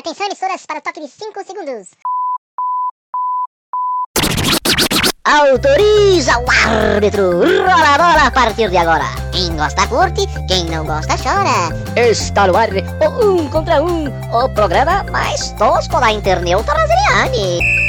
Atenção, emissoras, para o toque de 5 segundos. Autoriza o árbitro. Rola a bola a partir de agora. Quem gosta curte, quem não gosta chora. Está no ar o um contra um, o programa mais tosco da internet brasileira.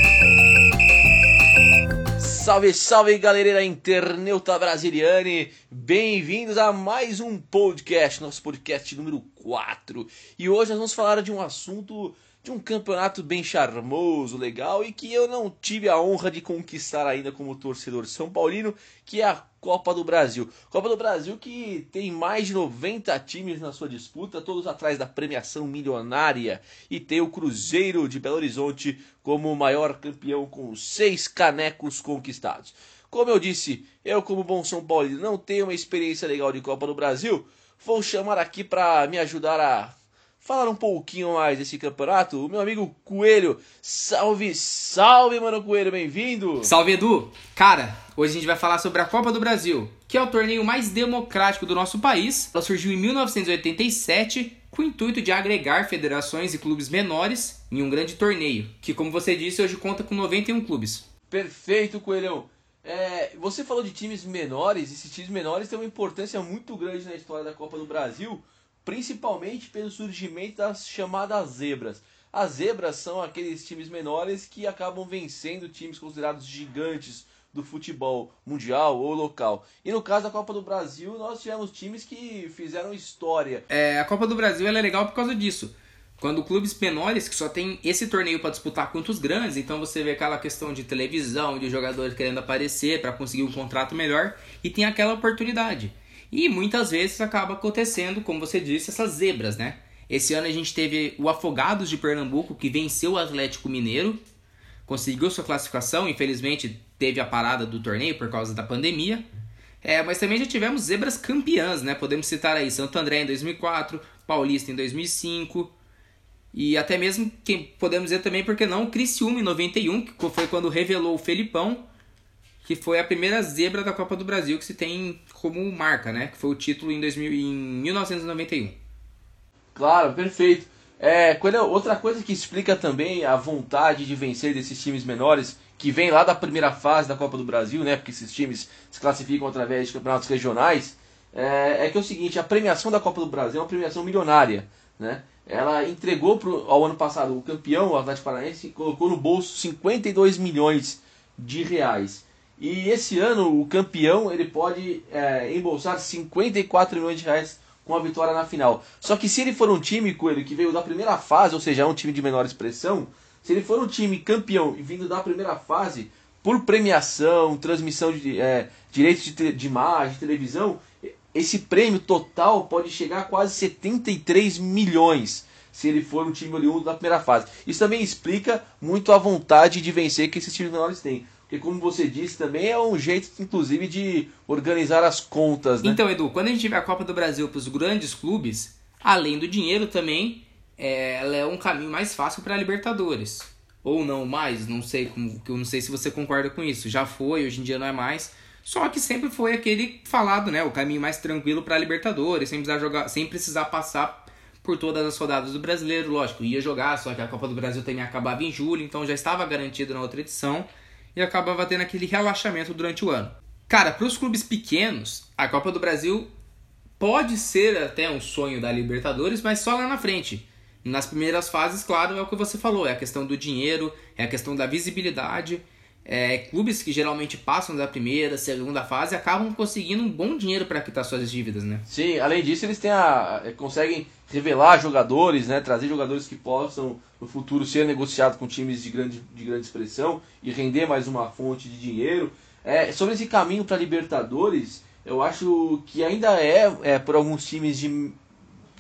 Salve, salve galera internauta brasiliane! Bem-vindos a mais um podcast, nosso podcast número 4. E hoje nós vamos falar de um assunto de um campeonato bem charmoso, legal e que eu não tive a honra de conquistar ainda como torcedor são paulino, que é a Copa do Brasil. Copa do Brasil que tem mais de 90 times na sua disputa, todos atrás da premiação milionária e tem o Cruzeiro de Belo Horizonte como o maior campeão com seis canecos conquistados. Como eu disse, eu como bom São Paulino não tenho uma experiência legal de Copa do Brasil, vou chamar aqui para me ajudar a falar um pouquinho mais desse campeonato, o meu amigo Coelho. Salve, salve, mano Coelho, bem-vindo! Salve, Edu! Cara, hoje a gente vai falar sobre a Copa do Brasil, que é o torneio mais democrático do nosso país. Ela surgiu em 1987 com o intuito de agregar federações e clubes menores em um grande torneio, que, como você disse, hoje conta com 91 clubes. Perfeito, Coelhão! É, você falou de times menores, esses times menores têm uma importância muito grande na história da Copa do Brasil, principalmente pelo surgimento das chamadas zebras. As zebras são aqueles times menores que acabam vencendo times considerados gigantes do futebol mundial ou local. E no caso da Copa do Brasil, nós tivemos times que fizeram história. É, a Copa do Brasil é legal por causa disso. Quando clubes menores que só tem esse torneio para disputar contra os grandes, então você vê aquela questão de televisão, de jogadores querendo aparecer para conseguir um contrato melhor e tem aquela oportunidade. E muitas vezes acaba acontecendo, como você disse, essas zebras, né? Esse ano a gente teve o Afogados de Pernambuco que venceu o Atlético Mineiro, conseguiu sua classificação, infelizmente teve a parada do torneio por causa da pandemia. É, mas também já tivemos zebras campeãs, né? Podemos citar aí Santo André em 2004, Paulista em 2005 e até mesmo quem podemos dizer também porque não Criciúma em 91, que foi quando revelou o Felipão que foi a primeira zebra da Copa do Brasil que se tem como marca, né? Que foi o título em, 2000, em 1991. Claro, perfeito. É, outra coisa que explica também a vontade de vencer desses times menores, que vem lá da primeira fase da Copa do Brasil, né? Porque esses times se classificam através de campeonatos regionais. É, é que é o seguinte, a premiação da Copa do Brasil é uma premiação milionária, né? Ela entregou pro, ao ano passado o campeão, o Atlético Paranaense, colocou no bolso 52 milhões de reais. E esse ano o campeão ele pode é, embolsar 54 milhões de reais com a vitória na final. Só que se ele for um time, Coelho, que veio da primeira fase, ou seja, é um time de menor expressão, se ele for um time campeão e vindo da primeira fase, por premiação, transmissão de é, direitos de, de imagem, televisão, esse prêmio total pode chegar a quase 73 milhões se ele for um time oriundo da primeira fase. Isso também explica muito a vontade de vencer que esses times menores têm. Porque, como você disse, também é um jeito, inclusive, de organizar as contas, né? Então, Edu, quando a gente tiver a Copa do Brasil para os grandes clubes, além do dinheiro também, é, ela é um caminho mais fácil para a Libertadores. Ou não mais, não sei, como, eu não sei se você concorda com isso. Já foi, hoje em dia não é mais. Só que sempre foi aquele falado, né? O caminho mais tranquilo para a Libertadores, sem precisar jogar, sem precisar passar por todas as rodadas do brasileiro, lógico, ia jogar, só que a Copa do Brasil também acabava em julho, então já estava garantido na outra edição e acabava tendo aquele relaxamento durante o ano. Cara, para os clubes pequenos, a Copa do Brasil pode ser até um sonho da Libertadores, mas só lá na frente. Nas primeiras fases, claro, é o que você falou, é a questão do dinheiro, é a questão da visibilidade. É, clubes que geralmente passam da primeira, segunda fase acabam conseguindo um bom dinheiro para quitar suas dívidas, né? Sim, além disso eles têm a, conseguem revelar jogadores, né, trazer jogadores que possam no futuro ser negociados com times de grande, de grande expressão e render mais uma fonte de dinheiro. É, sobre esse caminho para Libertadores, eu acho que ainda é, é por alguns times de,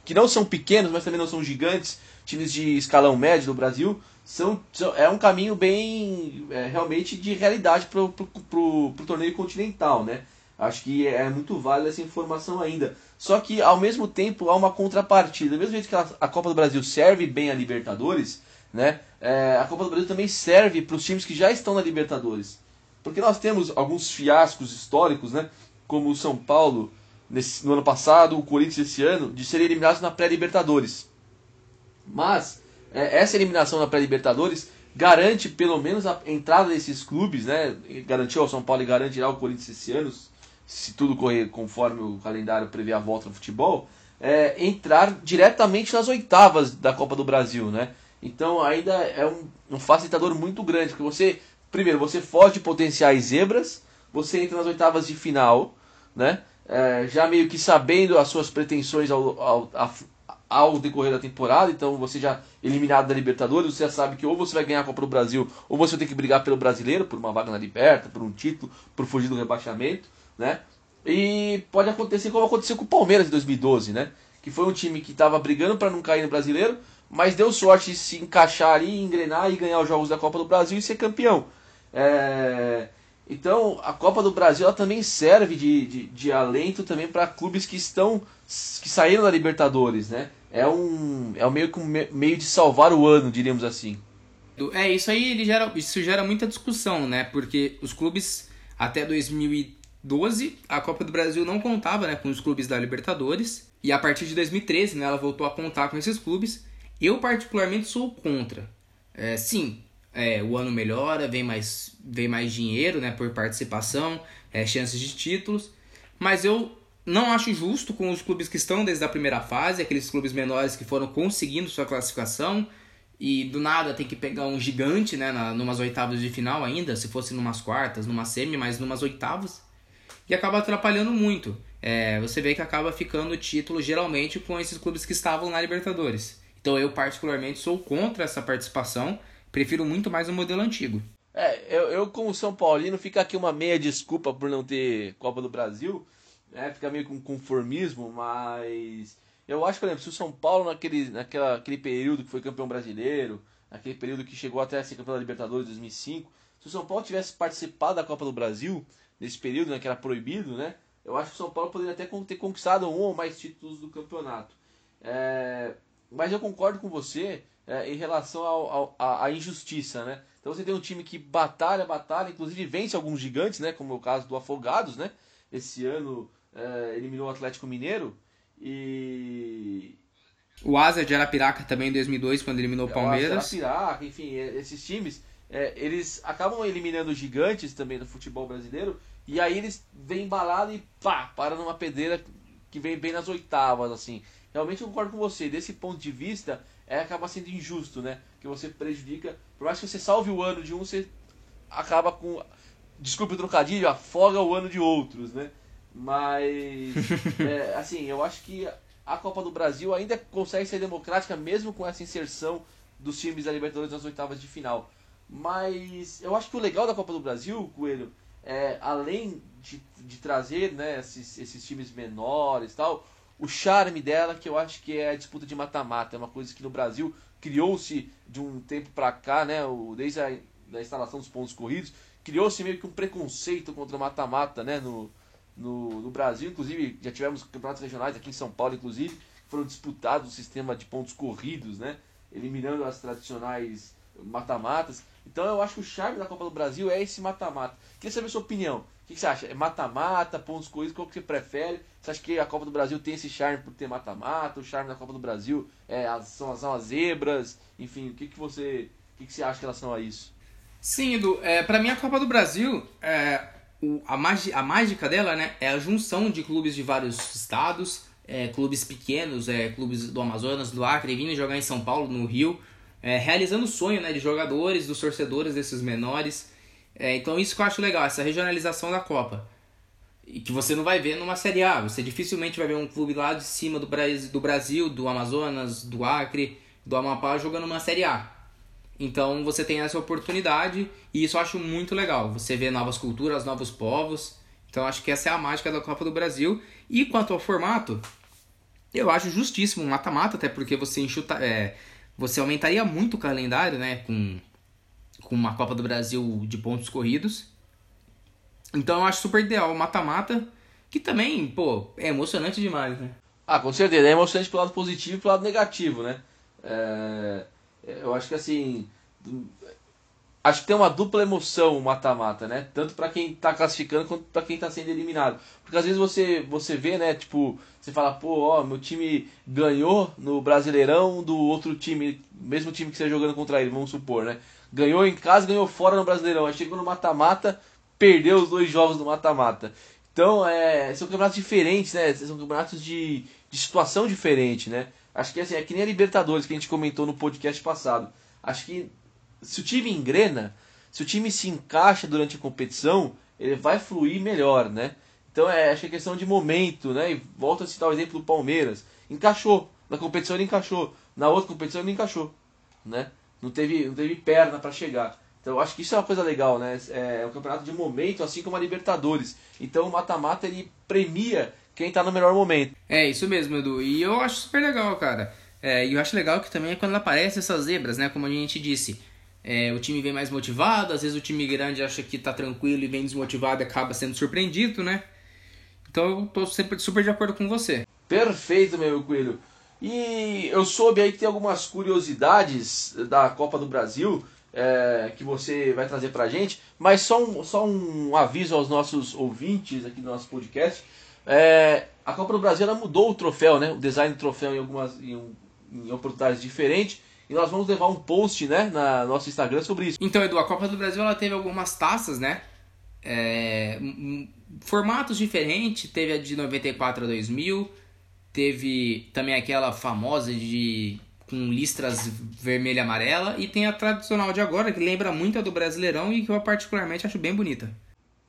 que não são pequenos, mas também não são gigantes, times de escalão médio do Brasil, são, é um caminho bem é, realmente de realidade para o torneio continental, né? Acho que é muito válida essa informação ainda. Só que, ao mesmo tempo, há uma contrapartida. Do mesmo jeito que a Copa do Brasil serve bem a Libertadores, né? É, a Copa do Brasil também serve para os times que já estão na Libertadores. Porque nós temos alguns fiascos históricos, né? Como o São Paulo nesse, no ano passado, o Corinthians esse ano, de serem eliminados na pré-Libertadores. Mas é, essa eliminação na pré-Libertadores garante pelo menos a entrada desses clubes, né? Garantiu ao São Paulo e garantirá ao Corinthians esse ano, se tudo correr conforme o calendário prevê a volta no futebol, é, entrar diretamente nas oitavas da Copa do Brasil, né? Então ainda é um, um facilitador muito grande, porque você, primeiro, você foge de potenciais zebras, você entra nas oitavas de final, né? É, já meio que sabendo as suas pretensões ao, ao, ao decorrer da temporada, então você já eliminado da Libertadores, você já sabe que ou você vai ganhar a Copa do Brasil, ou você vai ter que brigar pelo brasileiro, por uma vaga na Liberta, por um título, por fugir do rebaixamento, né? E pode acontecer como aconteceu com o Palmeiras em 2012, né? Que foi um time que estava brigando para não cair no brasileiro, mas deu sorte de se encaixar ali, engrenar e ganhar os jogos da Copa do Brasil e ser campeão. É... Então a Copa do Brasil ela também serve de, de, de alento também para clubes que estão que saíram da Libertadores, né? É um é um meio que um meio de salvar o ano, diríamos assim. É isso aí, ele gera isso gera muita discussão, né? Porque os clubes até 2012 a Copa do Brasil não contava, né, com os clubes da Libertadores e a partir de 2013, né, ela voltou a contar com esses clubes eu, particularmente, sou contra. É, sim, é, o ano melhora, vem mais, vem mais dinheiro né, por participação, é, chances de títulos, mas eu não acho justo com os clubes que estão desde a primeira fase, aqueles clubes menores que foram conseguindo sua classificação e do nada tem que pegar um gigante, né, na, numas oitavas de final ainda, se fosse numas quartas, numa semi, mas numas oitavas, e acaba atrapalhando muito. É, você vê que acaba ficando o título geralmente com esses clubes que estavam na Libertadores. Então eu particularmente sou contra essa participação, prefiro muito mais o modelo antigo. É, eu, eu como São Paulino, fica aqui uma meia desculpa por não ter Copa do Brasil, né? Fica meio com conformismo, mas eu acho, por exemplo, se o São Paulo naquele, naquela, aquele período que foi campeão brasileiro, naquele período que chegou até a ser campeão da Libertadores 2005, se o São Paulo tivesse participado da Copa do Brasil, nesse período né, que era proibido, né? Eu acho que o São Paulo poderia até ter conquistado um ou mais títulos do campeonato. É, mas eu concordo com você é, em relação ao, ao, à injustiça, né? Então você tem um time que batalha, batalha, inclusive vence alguns gigantes, né? Como é o caso do Afogados, né? Esse ano é, eliminou o Atlético Mineiro e... O Asa de Arapiraca também em 2002, quando eliminou o Palmeiras. O Asa de Arapiraca, enfim, é, esses times, é, eles acabam eliminando gigantes também do futebol brasileiro e aí eles vêm embalado e pá, para numa pedreira que vem bem nas oitavas, assim realmente eu concordo com você. Desse ponto de vista, é, acaba sendo injusto, né? Que você prejudica. Por mais que você salve o ano de um, você acaba com. Desculpe o trocadilho, afoga o ano de outros, né? Mas. é, assim, eu acho que a Copa do Brasil ainda consegue ser democrática, mesmo com essa inserção dos times da Libertadores nas oitavas de final. Mas eu acho que o legal da Copa do Brasil, Coelho, é, além de, de trazer né, esses, esses times menores tal, o charme dela, que eu acho que é a disputa de mata-mata. É uma coisa que no Brasil criou-se de um tempo para cá, né, desde a da instalação dos pontos corridos, criou-se meio que um preconceito contra o mata-mata né, no, no, no, Brasil. Inclusive, já tivemos campeonatos regionais aqui em São Paulo, inclusive, que foram disputados o sistema de pontos corridos, né, eliminando as tradicionais mata-matas. Então eu acho que o charme da Copa do Brasil é esse mata-mata. Queria saber a sua opinião que, que você acha? É mata-mata, pontos corridos, qual que você prefere? Você acha que a Copa do Brasil tem esse charme por ter mata-mata? O charme da Copa do Brasil é, são, são as zebras? Enfim, o que, que, você, o que, que você acha em relação a isso? Sim, Edu, é, para mim a Copa do Brasil, é, o, a, magi, a mágica dela né, é a junção de clubes de vários estados, é, clubes pequenos, é, clubes do Amazonas, do Acre, vindo jogar em São Paulo, no Rio, é, realizando o sonho né, de jogadores, dos torcedores desses menores. É, então isso que eu acho legal, essa regionalização da Copa. E que você não vai ver numa Série A. Você dificilmente vai ver um clube lá de cima do Brasil, do, Brasil, do Amazonas, do Acre, do Amapá jogando uma Série A. Então você tem essa oportunidade e isso eu acho muito legal. Você vê novas culturas, novos povos. Então acho que essa é a mágica da Copa do Brasil. E quanto ao formato, eu acho justíssimo mata-mata, até porque você enxuta, é, você aumentaria muito o calendário, né? Com com uma Copa do Brasil de pontos corridos. Então eu acho super ideal o mata-mata, que também, pô, é emocionante demais, né? Ah, com certeza, é emocionante pro lado positivo e pro lado negativo, né? É, eu acho que assim, acho que tem uma dupla emoção o mata-mata, né? Tanto para quem tá classificando quanto para quem tá sendo eliminado. Porque às vezes você você vê, né, tipo, você fala, pô, ó, meu time ganhou no Brasileirão do outro time, mesmo time que você jogando contra ele, vamos supor, né? Ganhou em casa, ganhou fora no Brasileirão. Aí chegou no mata-mata, perdeu os dois jogos no mata-mata. Então, é, são campeonatos diferentes, né? São campeonatos de, de situação diferente, né? Acho que assim, é que nem a Libertadores que a gente comentou no podcast passado. Acho que se o time engrena, se o time se encaixa durante a competição, ele vai fluir melhor, né? Então é, acho que é questão de momento, né? E volto a citar o exemplo do Palmeiras. Encaixou. Na competição ele encaixou. Na outra competição ele encaixou, né? Não teve, não teve perna para chegar. Então acho que isso é uma coisa legal, né? É um campeonato de momento, assim como a Libertadores. Então o mata-mata ele premia quem tá no melhor momento. É, isso mesmo, Edu. E eu acho super legal, cara. É, e eu acho legal que também é quando aparecem essas zebras, né? Como a gente disse. É, o time vem mais motivado, às vezes o time grande acha que tá tranquilo e vem desmotivado e acaba sendo surpreendido, né? Então eu tô sempre super de acordo com você. Perfeito, meu coelho. E eu soube aí que tem algumas curiosidades da Copa do Brasil é, que você vai trazer pra gente, mas só um, só um aviso aos nossos ouvintes aqui do nosso podcast. É, a Copa do Brasil mudou o troféu, né? O design do troféu em algumas em, em oportunidades diferentes. E nós vamos levar um post, né, na nosso Instagram sobre isso. Então, Edu, a Copa do Brasil ela teve algumas taças, né? É, formatos diferentes. Teve a de 94 a 2000. Teve também aquela famosa de com listras vermelha e amarela. E tem a tradicional de agora, que lembra muito a do Brasileirão e que eu particularmente acho bem bonita.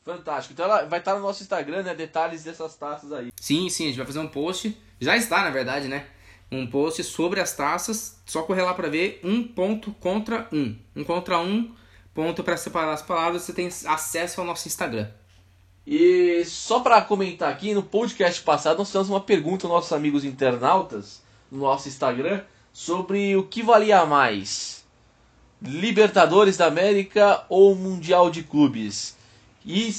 Fantástico. Então ela vai estar no nosso Instagram, né? Detalhes dessas taças aí. Sim, sim, a gente vai fazer um post. Já está, na verdade, né? Um post sobre as taças. Só correr lá para ver um ponto contra um. Um contra um ponto para separar as palavras. Você tem acesso ao nosso Instagram. E só para comentar aqui, no podcast passado nós fizemos uma pergunta aos nossos amigos internautas no nosso Instagram sobre o que valia mais: Libertadores da América ou Mundial de Clubes. E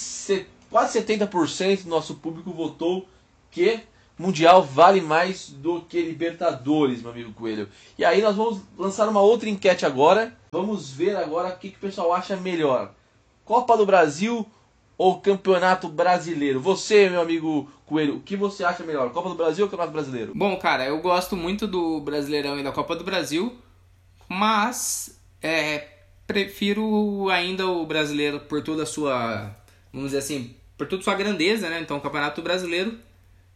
quase 70% do nosso público votou que Mundial vale mais do que Libertadores, meu amigo Coelho. E aí nós vamos lançar uma outra enquete agora. Vamos ver agora o que, que o pessoal acha melhor. Copa do Brasil ou Campeonato Brasileiro? Você, meu amigo Coelho, o que você acha melhor? Copa do Brasil ou Campeonato Brasileiro? Bom, cara, eu gosto muito do Brasileirão e da Copa do Brasil, mas é, prefiro ainda o brasileiro por toda a sua, vamos dizer assim, por toda a sua grandeza, né? Então, o Campeonato Brasileiro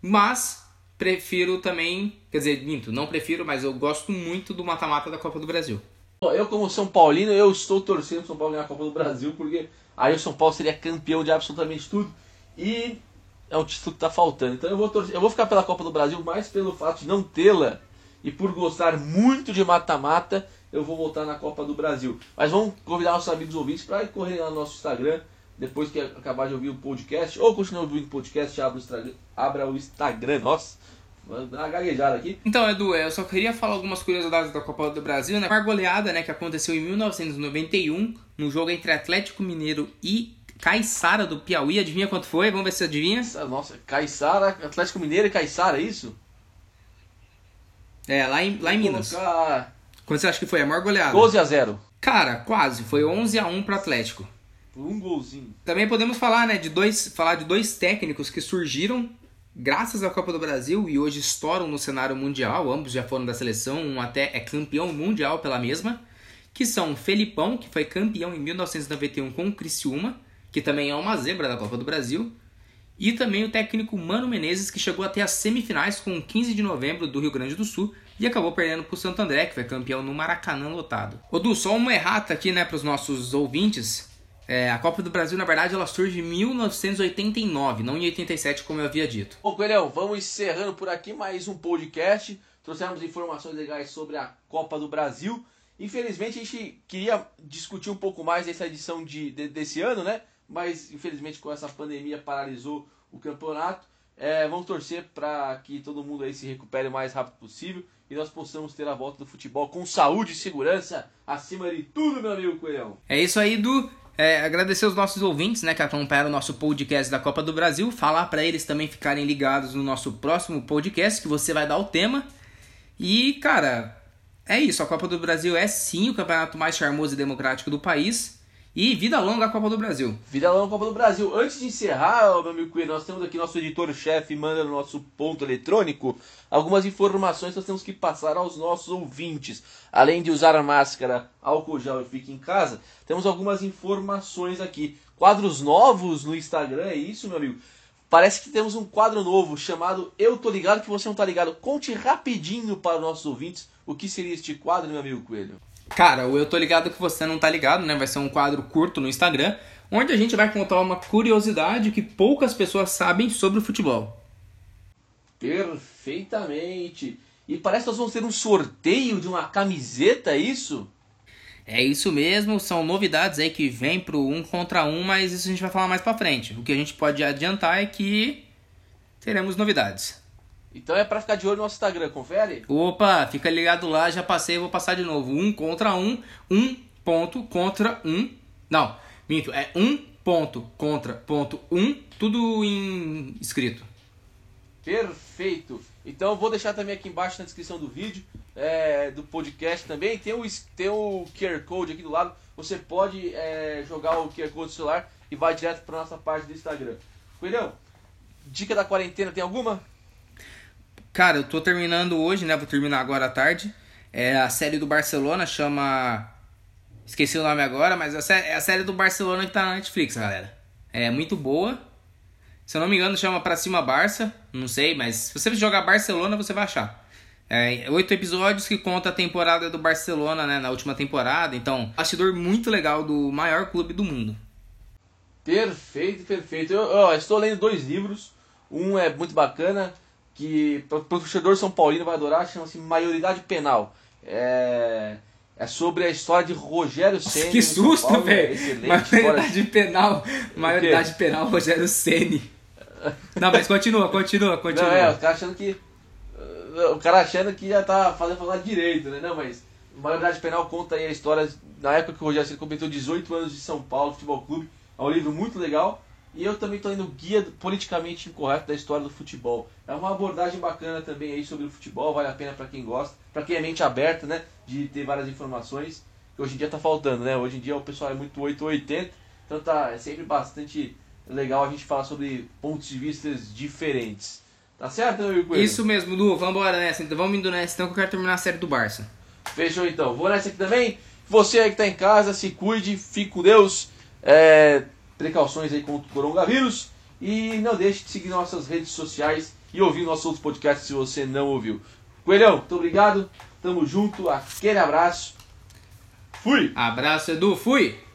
mas prefiro também, quer dizer, minto, não prefiro, mas eu gosto muito do mata-mata da Copa do Brasil. Eu, como São Paulino, eu estou torcendo o São Paulo ganhar a Copa do Brasil, porque aí o São Paulo seria campeão de absolutamente tudo. E é um título que está faltando. Então eu vou, torcer, eu vou ficar pela Copa do Brasil mais pelo fato de não tê-la e por gostar muito de mata-mata, eu vou voltar na Copa do Brasil. Mas vamos convidar nossos amigos ouvintes para correr lá no nosso Instagram depois que acabar de ouvir o podcast, ou continua ouvindo o podcast, abra o Instagram, abra o Instagram nossa, uma gaguejada aqui. Então, Edu, eu só queria falar algumas curiosidades da Copa do Brasil, né? Uma goleada, né, que aconteceu em 1991, no jogo entre Atlético Mineiro e Caiçara do Piauí. Adivinha quanto foi? Vamos ver se você adivinha. Nossa, Caiçara, Atlético Mineiro e Caiçara, é isso? É, lá em, lá em Minas. Colocar... Quanto você acha que foi a maior goleada? 12 a 0. Cara, quase. Foi 11 a 1 pro Atlético um golzinho. Também podemos falar, né, de dois, falar de dois técnicos que surgiram graças à Copa do Brasil e hoje estouram no cenário mundial. Ambos já foram da seleção, um até é campeão mundial pela mesma, que são Felipão, que foi campeão em 1991 com o Criciúma, que também é uma zebra da Copa do Brasil, e também o técnico Mano Menezes, que chegou até as semifinais com 15 de novembro do Rio Grande do Sul e acabou perdendo para o Santo André, que foi campeão no Maracanã lotado. Ô Du, só uma errata aqui né, para os nossos ouvintes. É, a Copa do Brasil, na verdade, ela surge em 1989, não em 87, como eu havia dito. Bom, Coelhão, vamos encerrando por aqui mais um podcast. Trouxemos informações legais sobre a Copa do Brasil. Infelizmente, a gente queria discutir um pouco mais dessa edição de, de desse ano, né? Mas, infelizmente, com essa pandemia, paralisou o campeonato. É, vamos torcer para que todo mundo aí se recupere o mais rápido possível e nós possamos ter a volta do futebol com saúde e segurança acima de tudo, meu amigo Coelhão. É isso aí, Du. É, agradecer os nossos ouvintes, né, que acompanharam o nosso podcast da Copa do Brasil. Falar para eles também ficarem ligados no nosso próximo podcast, que você vai dar o tema. E, cara, é isso. A Copa do Brasil é sim o campeonato mais charmoso e democrático do país. E vida longa a Copa do Brasil. Vida longa a Copa do Brasil. Antes de encerrar, meu amigo Coelho, nós temos aqui nosso editor-chefe manda no nosso ponto eletrônico algumas informações que nós temos que passar aos nossos ouvintes. Além de usar a máscara, álcool gel e fique em casa, temos algumas informações aqui. Quadros novos no Instagram, é isso, meu amigo? Parece que temos um quadro novo chamado Eu Tô Ligado Que Você Não Tá Ligado. Conte rapidinho para os nossos ouvintes o que seria este quadro, meu amigo Coelho. Cara, o Eu Tô Ligado Que Você Não Tá Ligado, né? Vai ser um quadro curto no Instagram, onde a gente vai contar uma curiosidade que poucas pessoas sabem sobre o futebol. Perfeitamente. E parece que nós vamos ter um sorteio de uma camiseta, é isso? É isso mesmo, são novidades aí que vem pro um contra um, mas isso a gente vai falar mais pra frente. O que a gente pode adiantar é que teremos novidades. Então é pra ficar de olho no nosso Instagram, confere? Opa, fica ligado lá, já passei, vou passar de novo. Um contra um, um ponto contra um. Não, minto, é um ponto contra ponto um, tudo em escrito. Perfeito. Então eu vou deixar também aqui embaixo na descrição do vídeo, é, do podcast também. Tem o, tem o QR Code aqui do lado. Você pode é, jogar o QR Code do celular e vai direto para nossa página do Instagram. Coelhão, dica da quarentena tem alguma? Cara, eu tô terminando hoje, né? Vou terminar agora à tarde. É a série do Barcelona, chama. Esqueci o nome agora, mas é a série do Barcelona que tá na Netflix, galera. É muito boa. Se eu não me engano, chama Pra Cima Barça. Não sei, mas se você jogar Barcelona, você vai achar. É, oito episódios que conta a temporada do Barcelona, né? Na última temporada. Então, bastidor muito legal do maior clube do mundo. Perfeito, perfeito. Eu, eu estou lendo dois livros. Um é muito bacana, que o torcedor São Paulino vai adorar, chama-se Maioridade Penal. É, é sobre a história de Rogério Ceni. Que susto, velho! Maioridade penal, maioridade penal, Rogério Ceni. Não, mas continua, continua, continua. Não, é, o cara achando que. Uh, o cara achando que já tá fazendo falar direito, né? Não, mas Maioridade Penal conta aí a história na época que o Rogério Ceni completou 18 anos de São Paulo Futebol Clube. É um livro muito legal. E eu também estou lendo Guia Politicamente Incorreto da História do Futebol. É uma abordagem bacana também aí sobre o futebol, vale a pena para quem gosta, para quem é mente aberta, né? De ter várias informações, que hoje em dia está faltando, né? Hoje em dia o pessoal é muito 880, então tá, é sempre bastante legal a gente falar sobre pontos de vista diferentes. Tá certo, meu Isso mesmo, Lu. Vamos embora nessa. Então, vamos indo nessa, então que eu quero terminar a série do Barça. Fechou então. Vou nessa aqui também. Você aí que tá em casa, se cuide, fique com Deus. É, precauções aí contra o coronavírus. E não deixe de seguir nossas redes sociais e ouvir nossos outros podcasts se você não ouviu. Coelhão, muito obrigado. Tamo junto. Aquele abraço. Fui. Abraço, Edu. Fui.